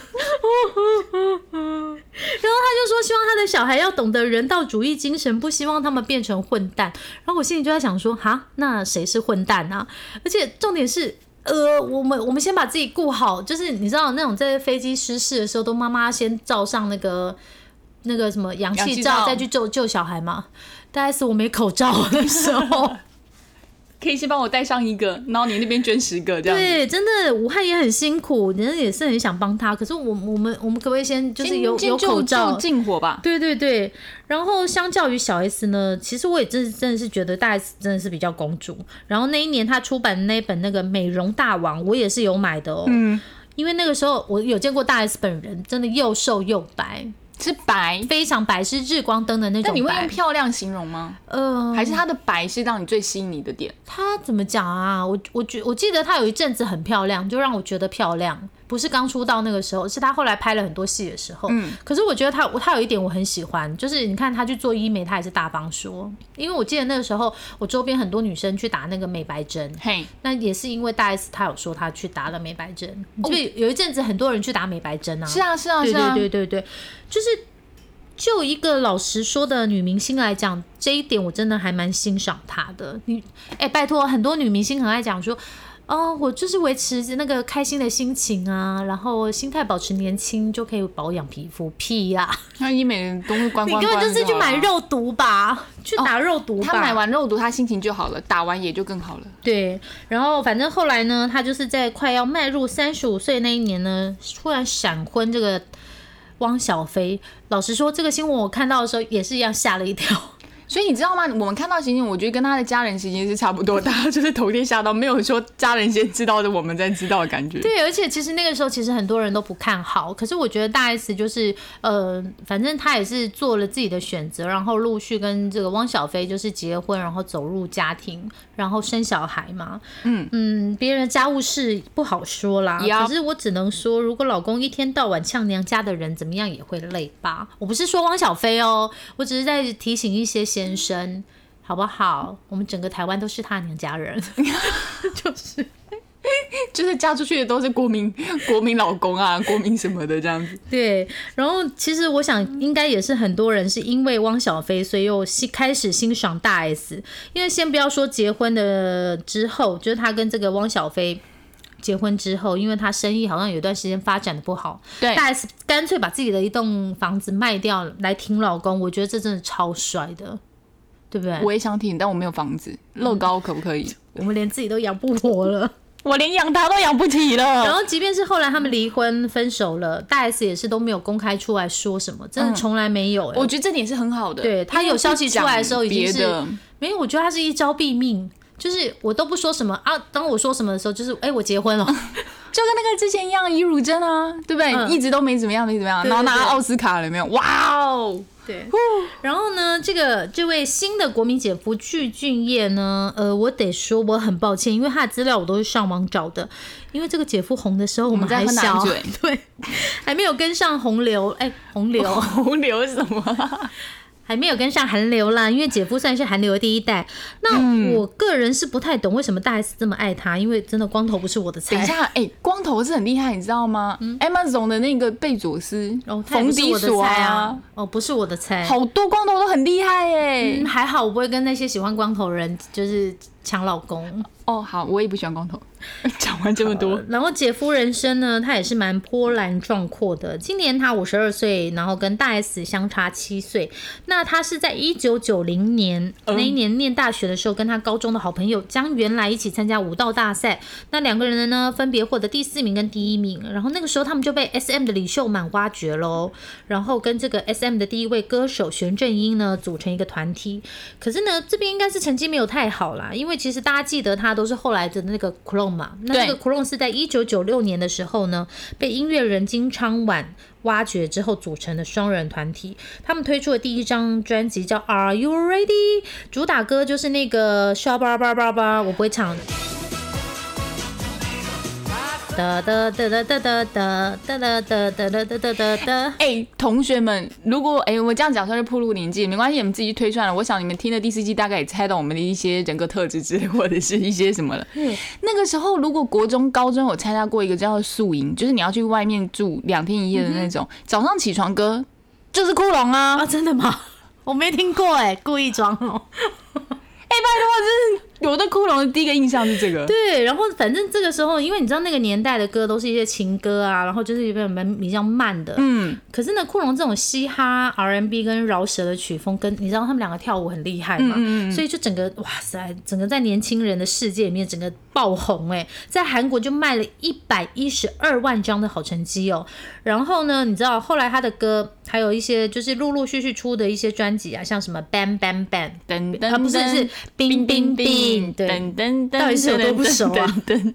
Speaker 3: 然后他就说，希望他的小孩要懂得人道主义精神，不希望他们变成混蛋。然后我心里就在想说，哈，那谁是混蛋啊？而且重点是。呃，我们我们先把自己顾好，就是你知道那种在飞机失事的时候，都妈妈先罩上那个那个什么氧气罩，再去救救小孩嘛。大概是我没口罩的时候，
Speaker 2: 可以先帮我带上一个，然后你那边捐十个这样子。
Speaker 3: 对，真的武汉也很辛苦，人也是很想帮他。可是我我们我们可不可以先就是
Speaker 2: 先
Speaker 3: 有有口罩
Speaker 2: 救禁火吧。
Speaker 3: 对对对，然后相较于小 S 呢，其实我也真真的是觉得大 S 真的是比较公主。然后那一年她出版的那一本那个《美容大王》，我也是有买的哦。
Speaker 2: 嗯，
Speaker 3: 因为那个时候我有见过大 S 本人，真的又瘦又白，
Speaker 2: 是白。
Speaker 3: 非常白，是日光灯的那种白
Speaker 2: 那你会用。漂亮形容吗？
Speaker 3: 呃，
Speaker 2: 还是它的白是让你最吸引你的点？
Speaker 3: 它怎么讲啊？我我觉我记得它有一阵子很漂亮，就让我觉得漂亮。不是刚出道那个时候，是他后来拍了很多戏的时候。
Speaker 2: 嗯，
Speaker 3: 可是我觉得他他有一点我很喜欢，就是你看他去做医美，他也是大方说。因为我记得那个时候，我周边很多女生去打那个美白针，
Speaker 2: 嘿，
Speaker 3: 那也是因为大 S 她有说她去打了美白针，就有一阵子很多人去打美白针啊。
Speaker 2: 是啊，是啊，
Speaker 3: 对
Speaker 2: 是啊。
Speaker 3: 对对对对，就是就一个老实说的女明星来讲，这一点我真的还蛮欣赏她的。你哎、拜托，很多女明星很爱讲说。哦，我就是维持那个开心的心情啊，然后心态保持年轻就可以保养皮肤。屁呀、
Speaker 2: 那医美的东西关
Speaker 3: 你
Speaker 2: 关关
Speaker 3: 根本就是去买肉毒吧，去打肉毒吧。
Speaker 2: 他买完肉毒，他心情就好了，打完也就更好了。
Speaker 3: 对，然后反正后来呢，他就是在快要迈入三十五岁那一年呢，突然闪婚这个汪小菲。老实说，这个新闻我看到的时候也是一样吓了一跳。
Speaker 2: 所以你知道吗？我们看到情景，我觉得跟他的家人情景是差不多，大 家就是头天吓到，没有说家人先知道的，我们再知道的感觉。
Speaker 3: 对，而且其实那个时候其实很多人都不看好，可是我觉得大 S 就是呃，反正他也是做了自己的选择，然后陆续跟这个汪小菲就是结婚，然后走入家庭，然后生小孩嘛。
Speaker 2: 嗯
Speaker 3: 嗯，别人的家务事不好说啦可是我只能说，如果老公一天到晚呛娘家的人，怎么样也会累吧。我不是说汪小菲哦，我只是在提醒一些先生。好不好？我们整个台湾都是他娘家人，就是
Speaker 2: 就是嫁出去的都是国民国民老公啊，国民什么的这样子。
Speaker 3: 对，然后其实我想，应该也是很多人是因为汪小菲，所以又欣开始欣赏大 S。因为先不要说结婚的之后，就是他跟这个汪小菲结婚之后，因为他生意好像有段时间发展的不好，
Speaker 2: 对
Speaker 3: 大 S 干脆把自己的一栋房子卖掉来挺老公，我觉得这真的超帅的，对不对？
Speaker 2: 我也想挺，但我没有房子，乐高可不可以？
Speaker 3: 我们连自己都养不活了。
Speaker 2: 我连养它都养不起了
Speaker 3: 然
Speaker 2: 了。
Speaker 3: 后，即便是后来他们离婚分手了，大 S 也是都没有公开出来说什么，真的
Speaker 2: 嗯
Speaker 3: 从来没有、欸。
Speaker 2: 我觉得这点是很好的。
Speaker 3: 对他有消息出来的时候已经是没有，我觉得他是一招毙命，就是我都不说什么啊，当我说什么的时候，就是哎、我结婚了，
Speaker 2: 就跟那个之前一样，尹汝贞啊，对不对？
Speaker 3: 嗯
Speaker 2: 一直都没怎么样，没怎么样，然后拿奥斯卡了有没有？哇哦！
Speaker 3: 对，然后呢，这个这位新的国民姐夫具俊晔呢，呃，我得说我很抱歉，因为他的资料我都是上网找的，因为这个姐夫红的时候我们还小，对，还没有跟上洪流，哎，洪流。
Speaker 2: 洪流是什么？
Speaker 3: 还没有跟上韩流啦，因为姐夫算是韩流的第一代。那
Speaker 2: 嗯
Speaker 3: 我个人是不太懂为什么大 S 这么爱他，因为真的光头不是我的菜。
Speaker 2: 等一下，哎、光头是很厉害，你知道吗、a m a z o n 的那个贝佐斯、
Speaker 3: 不是我的
Speaker 2: 索
Speaker 3: 菜啊，哦，不是我的菜。
Speaker 2: 好多光头都很厉害耶、
Speaker 3: 嗯，还好我不会跟那些喜欢光头的人就是抢老公。
Speaker 2: 哦，好，我也不喜欢光头。讲完这么多，
Speaker 3: 然后姐夫人生呢，他也是蛮波澜壮阔的。今年他五十二岁，然后跟大 S 相差七岁。那他是在一九九零年、那一年念大学的时候，跟他高中的好朋友将原来一起参加舞蹈大赛。那两个人呢，分别获得第四名跟第一名。然后那个时候他们就被 S M 的李秀满挖掘喽，然后跟这个 S M 的第一位歌手玄正英呢组成一个团体。可是呢，这边应该是成绩没有太好啦，因为其实大家记得他都是后来的那个 Clone 嘛。那这个
Speaker 2: 对
Speaker 3: Clone 是在一九九六年的时候呢，被音乐人金昌晚挖掘之后组成的双人团体。他们推出的第一张专辑叫《Are You Ready》，主打歌就是那个 “sha ba ba ba ba”，，我不会唱。哒哒哒哒哒哒哒哒哒哒哒哒哒哒哒。
Speaker 2: 哎、同学们，如果哎、我这样讲算是暴露年纪，没关系，你们自己推算了。我想你们听的第四季大概也猜到我们的一些人格特质之类，或者是一些什么了。嗯那个时候，如果国中、高中有参加过一个叫做宿营，就是你要去外面住两天一夜的那种，早上起床歌就是窟窿啊！
Speaker 3: 啊，真的吗？我没听过哎、故意装哦。
Speaker 2: 哎、拜托，真是我对骷髅的第一个印象是这个。
Speaker 3: 对，然后反正这个时候，因为你知道那个年代的歌都是一些情歌啊，然后就是有点蛮比较慢的。
Speaker 2: 嗯，
Speaker 3: 可是呢，库龙这种嘻哈、R&B 跟饶舌的曲风，跟你知道他们两个跳舞很厉害嘛，
Speaker 2: 嗯
Speaker 3: 所以就整个哇塞，整个在年轻人的世界里面整个爆红哎，在韩国就卖了一百一十二万张的好成绩哦。然后呢，你知道后来他的歌还有一些就是陆陆续续出的一些专辑啊，像什么 Bang Bang Bang。
Speaker 2: 噔噔
Speaker 3: 啊不是是冰冰冰对
Speaker 2: 噔噔噔，
Speaker 3: 到底是有多不熟啊
Speaker 2: 噔噔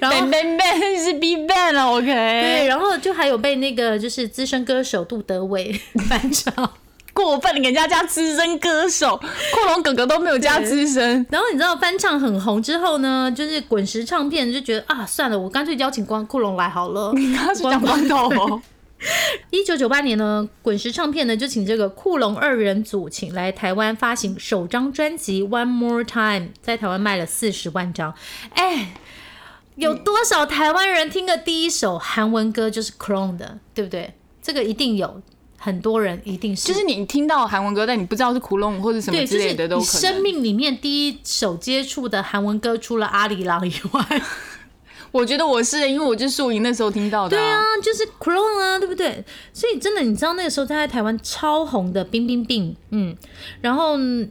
Speaker 3: 然后
Speaker 2: 噔噔噔是 B Ban 了，OK。
Speaker 3: 对，然后就还有被那个就是资深歌手杜德伟 翻唱。
Speaker 2: 过分，给人家加资深歌手，库龙哥哥都没有加资深。
Speaker 3: 然后你知道翻唱很红之后呢，就是滚石唱片就觉得啊，算了，我干脆邀请光库龙来好了。
Speaker 2: 他是讲光头哦，
Speaker 3: 一九九八年呢，滚石唱片呢就请这个库龙二人组请来台湾发行首张专辑《One More Time》，在台湾卖了四十万张。哎，有多少台湾人听的第一首韩文歌就是 Clone 的，对不对？这个一定有，很多人一定是。
Speaker 2: 就是你听到韩文歌，但你不知道是窟窿或者什么，之类的都可能。
Speaker 3: 生命里面第一首接触的韩文歌，除了阿里郎以外，
Speaker 2: 我觉得我是，因为我就是宿营那时候听到的、
Speaker 3: 对啊，就是 Clone 啊，对不对？所以真的，你知道那个时候他在台湾超红的《冰冰冰》，嗯，然后嗯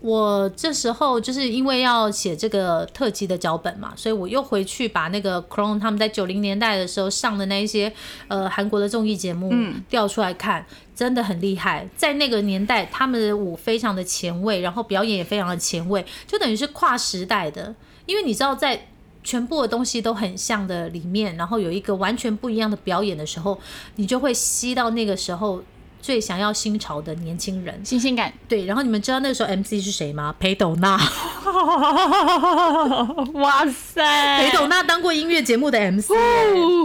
Speaker 3: 我这时候就是因为要写这个特辑的脚本嘛，所以我又回去把那个 Clone 他们在九零年代的时候上的那一些呃韩国的综艺节目调出来看。真的很厉害，在那个年代，他们的舞非常的前卫，然后表演也非常的前卫，就等于是跨时代的。因为你知道，在全部的东西都很像的里面，然后有一个完全不一样的表演的时候，你就会吸到那个时候最想要新潮的年轻人。
Speaker 2: 新鲜感。
Speaker 3: 对，然后你们知道那个时候 MC 是谁吗？裴斗娜。
Speaker 2: 哇塞，
Speaker 3: 裴斗娜当过音乐节目的 MC，、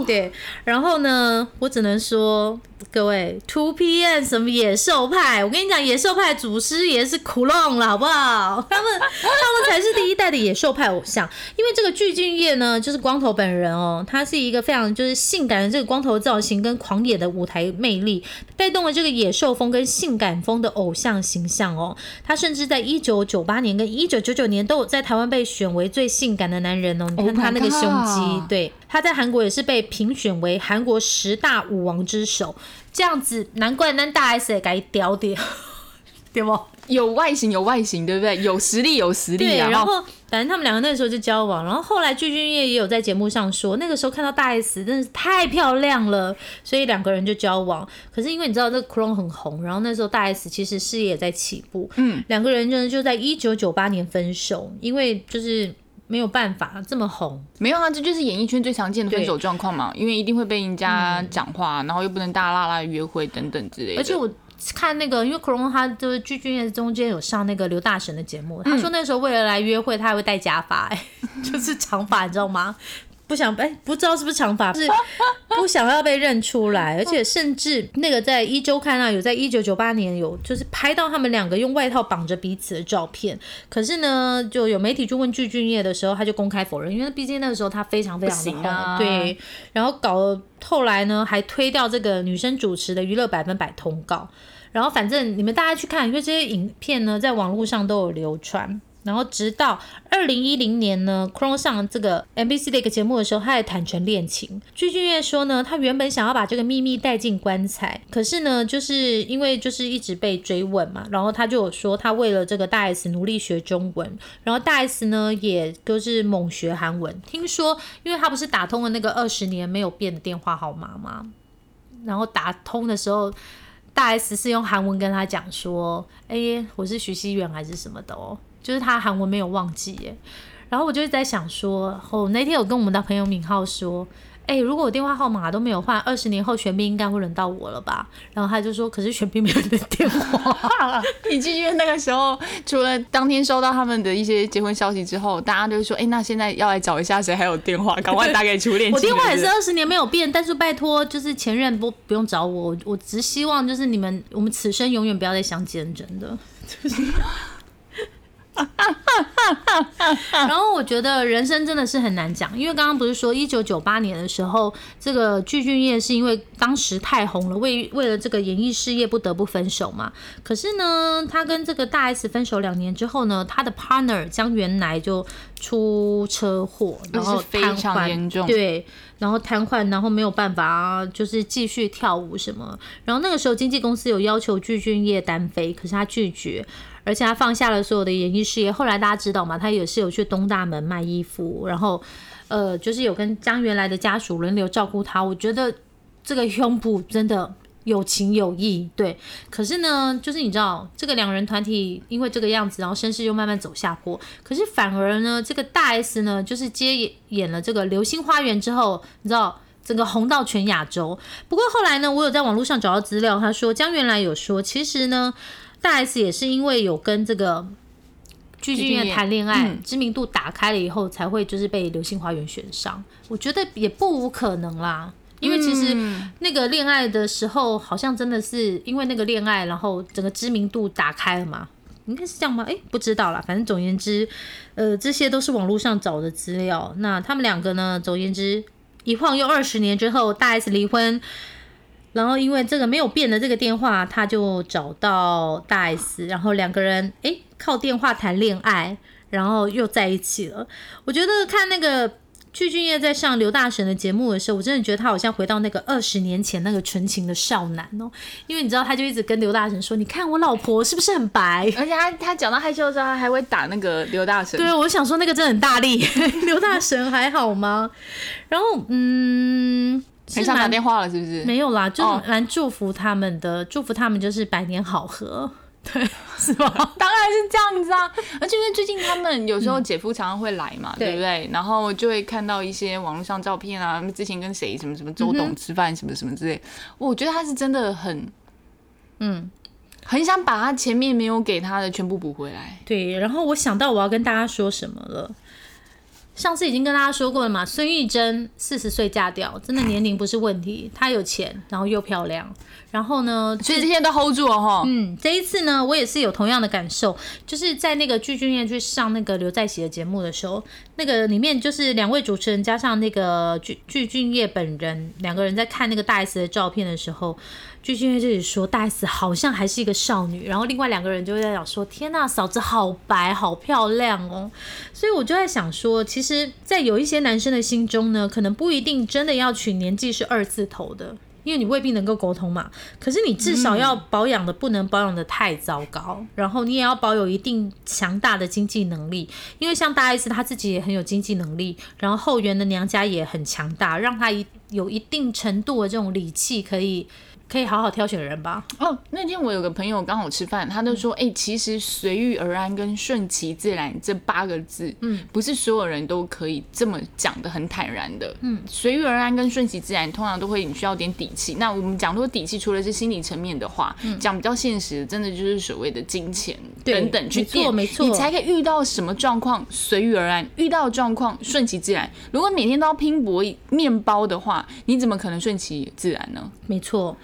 Speaker 3: 对。然后呢，我只能说，各位 Two PM 什么野兽派，我跟你讲，野兽派祖师爷是苦弄了，好不好？他们他们才是第一代的野兽派偶像。因为这个具俊晔呢，就是光头本人哦，他是一个非常就是性感的这个光头造型跟狂野的舞台魅力，带动了这个野兽风跟性感风的偶像形象哦。他甚至在一九九八年跟一九九九年都有在台湾被选为最性感的男人哦。你看
Speaker 2: Oh
Speaker 3: 他那个胸肌对，他在韩国也是被评选为韩国十大舞王之首。这样子，难怪那大 S 也该屌屌，对不？
Speaker 2: 有外形有外形，对不对？有实力有实力
Speaker 3: 对，
Speaker 2: 啊。
Speaker 3: 然后反正他们两个那时候就交往，然后后来具俊晔也有在节目上说，那个时候看到大 S 真的是太漂亮了，所以两个人就交往。可是因为你知道这个 Clone 很红，然后那时候大 S 其实事业也在起步，
Speaker 2: 嗯，
Speaker 3: 两个人呢就在一九九八年分手，因为就是没有办法这么红，
Speaker 2: 没有啊，这就是演艺圈最常见的分手状况嘛，因为一定会被人家讲话，然后又不能大拉拉约会等等之类的。
Speaker 3: 而且我看那个，因为 Corona 他就是鞠俊晔中间有上那个刘大神的节目，他说那时候为了来约会，他还会戴假发、哎，就是长发，你知道吗？不想哎、不知道是不是长发，是不想要被认出来，而且 甚至那个在一周刊啊，有在一九九八年有就是拍到他们两个用外套绑着彼此的照片，可是呢，就有媒体去问具俊晔的时候，他就公开否认，因为毕竟那个时候他非常非常的红，
Speaker 2: 啊。
Speaker 3: 对，然后搞后来呢还推掉这个女生主持的娱乐百分百通告，然后反正你们大家去看，因为这些影片呢在网络上都有流传。然后直到二零一零年呢 c r o n 上这个 NBC 的一个节目的时候，他还坦诚恋情。具俊晔说呢，他原本想要把这个秘密带进棺材，可是呢，就是因为就是一直被追问嘛，然后他就有说他为了这个大 S 努力学中文，然后大 S 呢也就是猛学韩文。听说，因为他不是打通了那个二十年没有变的电话号码吗？然后打通的时候。大 S 是用韩文跟他讲说：“哎、我是徐熙媛还是什么的哦，就是他韩文没有忘记耶。”然后我就在想说，哦，那天有跟我们的朋友敏浩说：“哎、如果我电话号码都没有换，二十年后玄彬应该会轮到我了吧？”然后他就说：“可是玄彬没有你的电话。
Speaker 2: 你记不记得那个时候，除了当天收到他们的一些结婚消息之后，大家就说：“哎、那现在要来找一下谁还有电话，赶快打给初 恋。”
Speaker 3: 我电话也是二十年没有变，但是拜托，就是前任不不用找我，我我只希望就是你们我们此生永远不要再相见，真的。然后我觉得人生真的是很难讲，因为刚刚不是说一九九八年的时候，这个具俊晔是因为当时太红了，为为了这个演艺事业不得不分手嘛。可是呢，他跟这个大 S 分手两年之后呢，他的 partner 江原来就出车祸，然后
Speaker 2: 非
Speaker 3: 瘫痪
Speaker 2: 常严重
Speaker 3: 对，然后瘫痪，然后没有办法就是继续跳舞什么。然后那个时候经纪公司有要求具俊晔单飞，可是他拒绝。而且他放下了所有的演艺事业。后来大家知道嘛，他也是有去东大门卖衣服，然后呃，就是有跟江原来的家属轮流照顾他。我觉得这个胸部真的有情有义，对。可是呢，就是你知道，这个两人团体因为这个样子，然后声势又慢慢走下坡。可是反而呢，这个大 S 呢，就是接演演了这个《流星花园》之后，你知道。整个红到全亚洲。不过后来呢，我有在网络上找到资料，他说江原来有说，其实呢，大 S 也是因为有跟这个具俊晔谈恋爱，
Speaker 2: 嗯
Speaker 3: 知名度打开了以后，才会就是被《流星花园》选上。我觉得也不无可能啦。因为其实
Speaker 2: 嗯
Speaker 3: 那个恋爱的时候，好像真的是因为那个恋爱，然后整个知名度打开了嘛，应该是这样吗？哎，不知道啦。反正总而言之，呃，这些都是网络上找的资料。那他们两个呢，总言之，一晃又二十年之后，大 S 离婚，然后因为这个没有变的这个电话，他就找到大 S，然后两个人诶靠电话谈恋爱，然后又在一起了。我觉得看那个具俊晔在上刘大神的节目的时候，我真的觉得他好像回到那个二十年前那个纯情的少男哦，因为你知道他就一直跟刘大神说：“你看我老婆是不是很白？”
Speaker 2: 而且他他讲到害羞的时候，他还会打那个刘大神。
Speaker 3: 对，我想说那个真的很大力，刘大神还好吗？然后嗯，是
Speaker 2: 很想打电话了，是不是？
Speaker 3: 没有啦，就
Speaker 2: 哦
Speaker 3: 是蛮祝福他们的，祝福他们就是百年好合，对，是吧？
Speaker 2: 当然是这样子啊，而且因为最近他们有时候姐夫常常会来嘛，
Speaker 3: 对
Speaker 2: 对不对？然后就会看到一些网络上照片啊，之前跟谁什么什么周董吃饭什么什么之类，我觉得他是真的很
Speaker 3: 嗯，
Speaker 2: 很想把他前面没有给他的全部补回来。
Speaker 3: 对。然后我想到我要跟大家说什么了。上次已经跟大家说过了嘛，孙艺珍四十岁嫁掉，真的年龄不是问题，她有钱，然后又漂亮，然后呢，
Speaker 2: 所以这些都 hold 住了哈。
Speaker 3: 嗯，这一次呢，我也是有同样的感受，就是在那个具俊晔去上那个刘在熙的节目的时候，那个里面就是两位主持人加上那个具具俊晔本人两个人在看那个大 S 的照片的时候，具俊晔就里说大 S 好像还是一个少女，然后另外两个人就在讲说，天呐，嫂子好白，好漂亮哦。所以我就在想说，其实，在有一些男生的心中呢，可能不一定真的要娶年纪是二字头的。因为你未必能够沟通嘛，可是你至少要保养的不能保养的太糟糕，然后你也要保有一定强大的经济能力，因为像大 S 她自己也很有经济能力，然后后援的娘家也很强大，让她一有一定程度的这种理气可以可以好好挑选人吧。
Speaker 2: 哦，那天我有个朋友刚好吃饭，他就说，哎、其实随遇而安跟顺其自然这八个字，嗯，不是所有人都可以这么讲的很坦然的，嗯，随遇而安跟顺其自然，通常都会你需要点底气。那我们讲说底气，除了是心理层面的话，讲、比较现实的，真的就是所谓的金钱等等去
Speaker 3: 没错
Speaker 2: 垫，
Speaker 3: 没错
Speaker 2: 你才可以遇到什么状况随遇而安，遇到状况顺其自然。如果每天都要拼搏面包的话，你怎么可能顺其自然呢？
Speaker 3: 没错。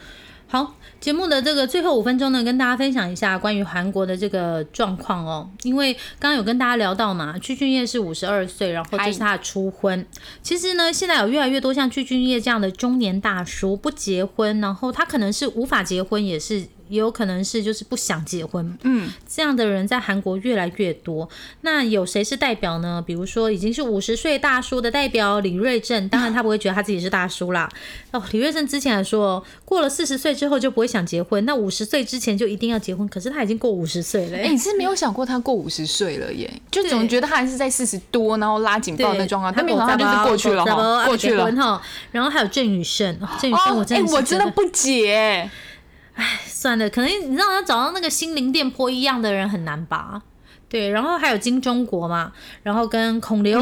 Speaker 3: 好，节目的这个最后五分钟呢，跟大家分享一下关于韩国的这个状况哦。因为刚刚有跟大家聊到嘛，具俊晔是五十二岁，然后就是他的初婚。其实呢，现在有越来越多像具俊晔这样的中年大叔不结婚，然后他可能是无法结婚，也是也有可能是就是不想结婚。
Speaker 2: 嗯，
Speaker 3: 这样的人在韩国越来越多。那有谁是代表呢？比如说已经是五十岁大叔的代表李瑞镇，当然他不会觉得他自己是大叔啦。哦，李瑞镇之前还说，过了四十岁之后就不会想结婚，那五十岁之前就一定要结婚。可是他已经过五十岁了、
Speaker 2: 哎、
Speaker 3: 欸。
Speaker 2: 你是没有想过他过五十岁了耶？就总觉得他还是在四十多，然后拉警报的状况，但没
Speaker 3: 有
Speaker 2: 他就是过去了哈，过去了。
Speaker 3: 哈。然后还有郑宇盛，哦郑宇胜我真
Speaker 2: 哎、
Speaker 3: 的
Speaker 2: 我真的不解，
Speaker 3: 算了，可能你让他找到那个心灵电波一样的人很难吧。对，然后还有金钟国嘛，然后跟孔刘、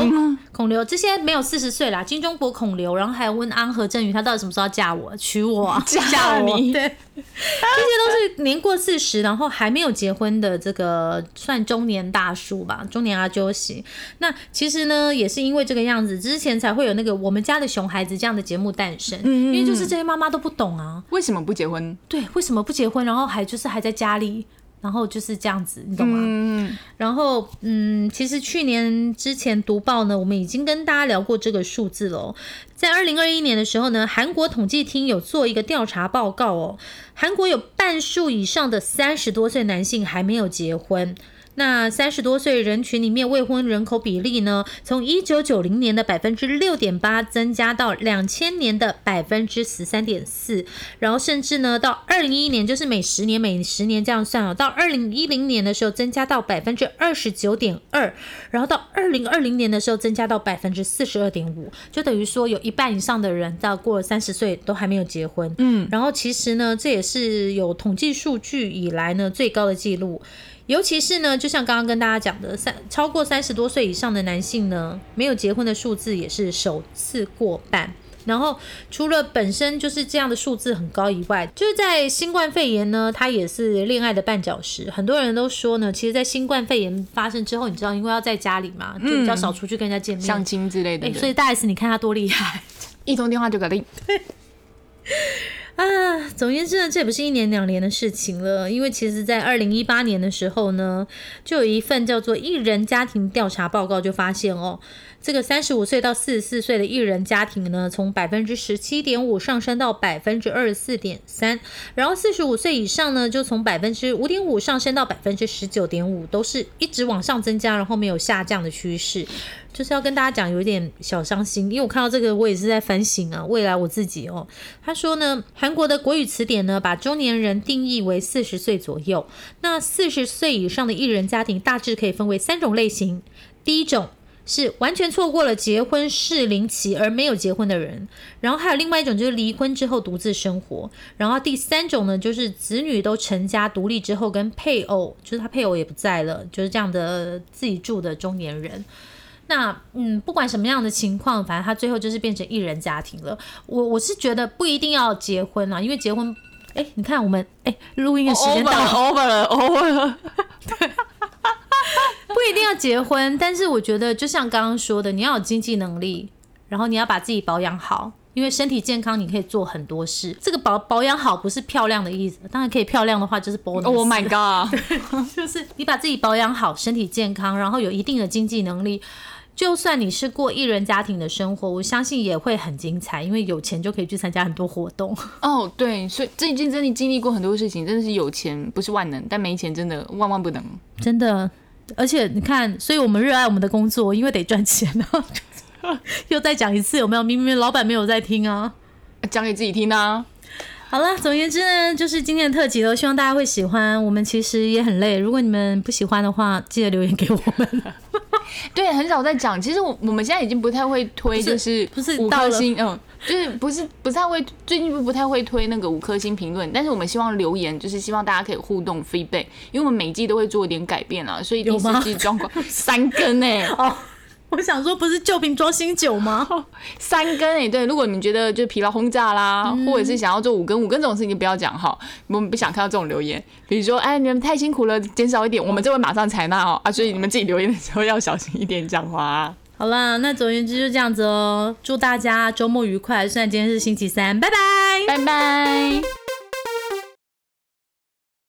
Speaker 3: 孔刘这些没有四十岁啦，金钟国、孔刘，然后还有温安和郑宇，他到底什么时候要嫁我、娶我啊、
Speaker 2: 嫁你
Speaker 3: 我？对，这些都是年过四十，然后还没有结婚的这个算中年大叔吧，中年阿啾喜。那其实呢，也是因为这个样子，之前才会有那个我们家的熊孩子这样的节目诞生，因为就是这些妈妈都不懂啊，
Speaker 2: 为什么不结婚？
Speaker 3: 对，为什么不结婚，然后还就是还在家里，然后就是这样子，你懂吗？
Speaker 2: 嗯，
Speaker 3: 然后，嗯，其实去年之前读报呢，我们已经跟大家聊过这个数字了哦。在二零二一年的时候呢，韩国统计厅有做一个调查报告哦，韩国有半数以上的三十多岁男性还没有结婚。那三十多岁人群里面未婚人口比例呢，从一九九零年的百分之六点八增加到两千年的百分之十三点四，然后甚至呢到二零一一年，就是每十年每十年这样算哦，到二零一零年的时候增加到百分之二十九点二，然后到二零二零年的时候增加到百分之四十二点五，就等于说有一半以上的人到过了三十岁都还没有结婚。嗯，然后其实呢，这也是有统计数据以来呢最高的记录。尤其是呢，就像刚刚跟大家讲的，三超过三十多岁以上的男性呢，没有结婚的数字也是首次过半。然后除了本身就是这样的数字很高以外，就是在新冠肺炎呢，它也是恋爱的绊脚石。很多人都说呢，其实，在新冠肺炎发生之后，你知道，因为要在家里嘛，就比较少出去跟人家见面，
Speaker 2: 相亲之类的
Speaker 3: 哎，所以大 S 你看他多厉害。
Speaker 2: 一通电话就搞定。
Speaker 3: 啊，总言之呢，这也不是一年两年的事情了，因为其实，在二零一八年的时候呢，就有一份叫做艺人家庭调查报告，就发现哦，这个三十五岁到四十四岁的艺人家庭呢，从百分之十七点五上升到百分之二十四点三，然后四十五岁以上呢，就从百分之五点五上升到百分之十九点五，都是一直往上增加，然后没有下降的趋势。就是要跟大家讲，有一点小伤心，因为我看到这个，我也是在反省啊，未来我自己哦。他说呢，韩国的国语词典呢，把中年人定义为四十岁左右。那四十岁以上的艺人家庭大致可以分为三种类型。第一种是完全错过了结婚适龄期而没有结婚的人，然后还有另外一种就是离婚之后独自生活，然后第三种呢就是子女都成家独立之后跟配偶，就是他配偶也不在了，就是这样的自己住的中年人。那嗯，不管什么样的情况，反正他最后就是变成一人家庭了。我我是觉得不一定要结婚啊，因为结婚，哎，你看我们哎录音的时间到了
Speaker 2: ，over 了，over 了。
Speaker 3: 不一定要结婚，但是我觉得就像刚刚说的，你要有经济能力，然后你要把自己保养好。因为身体健康，你可以做很多事。这个保保养好不是漂亮的意思，当然可以漂亮的话就是 bonus。
Speaker 2: Oh my god！
Speaker 3: 就是你把自己保养好，身体健康，然后有一定的经济能力，就算你是过一人家庭的生活，我相信也会很精彩，因为有钱就可以去参加很多活动。
Speaker 2: 哦，对，所以最近真的经历过很多事情，真的是有钱不是万能，但没钱真的万万不能。
Speaker 3: 真的，而且你看，所以我们热爱我们的工作，因为得赚钱啊。又再讲一次，有没有？明明老板没有在听啊。
Speaker 2: 讲给自己听啊。
Speaker 3: 好了，总而言之呢，就是今天的特辑了，希望大家会喜欢。我们其实也很累，如果你们不喜欢的话，记得留言给我们。
Speaker 2: 对，很少在讲。其实我我们现在已经不太会推，就是
Speaker 3: 不是
Speaker 2: 五
Speaker 3: 到
Speaker 2: 星，嗯，就是不是不太会，最近不不太会推那个五颗星评论，但是我们希望留言，就是希望大家可以互动 feedback，因为我们每季都会做一点改变啊，所以第四季状况 三根哎、
Speaker 3: 哦，我想说，不是旧瓶装新酒吗？
Speaker 2: 三根哎、对，如果你们觉得就疲劳轰炸啦，
Speaker 3: 嗯
Speaker 2: 或者是想要做五根五根这种事情，就不要讲哈，我们不想看到这种留言。比如说，哎，你们太辛苦了，减少一点，我们就会马上采纳哦啊，所以你们自己留言的时候要小心一点讲话啊。
Speaker 3: 好啦，那总而言之就这样子哦。祝大家周末愉快，虽然今天是星期三，拜拜。
Speaker 2: 拜拜。